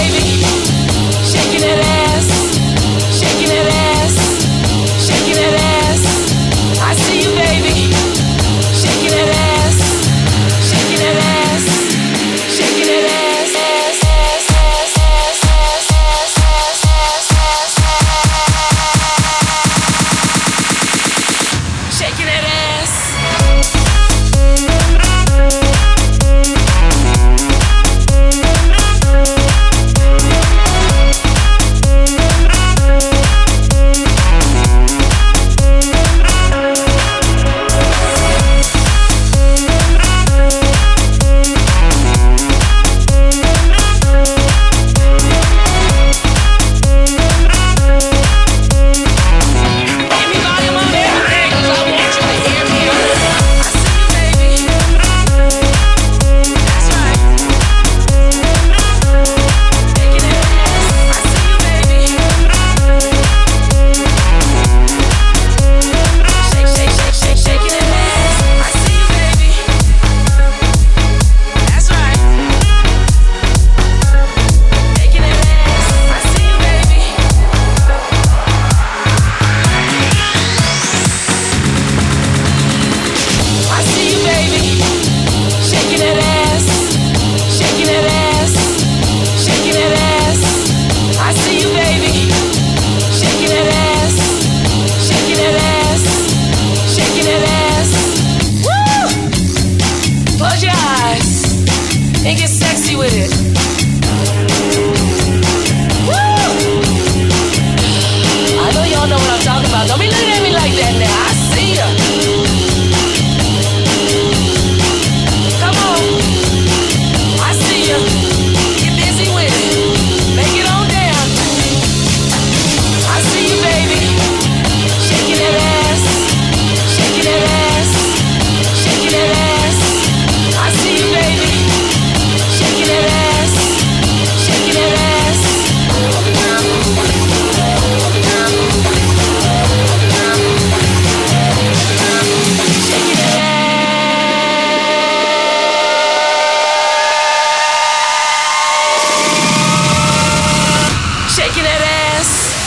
shaking Yes.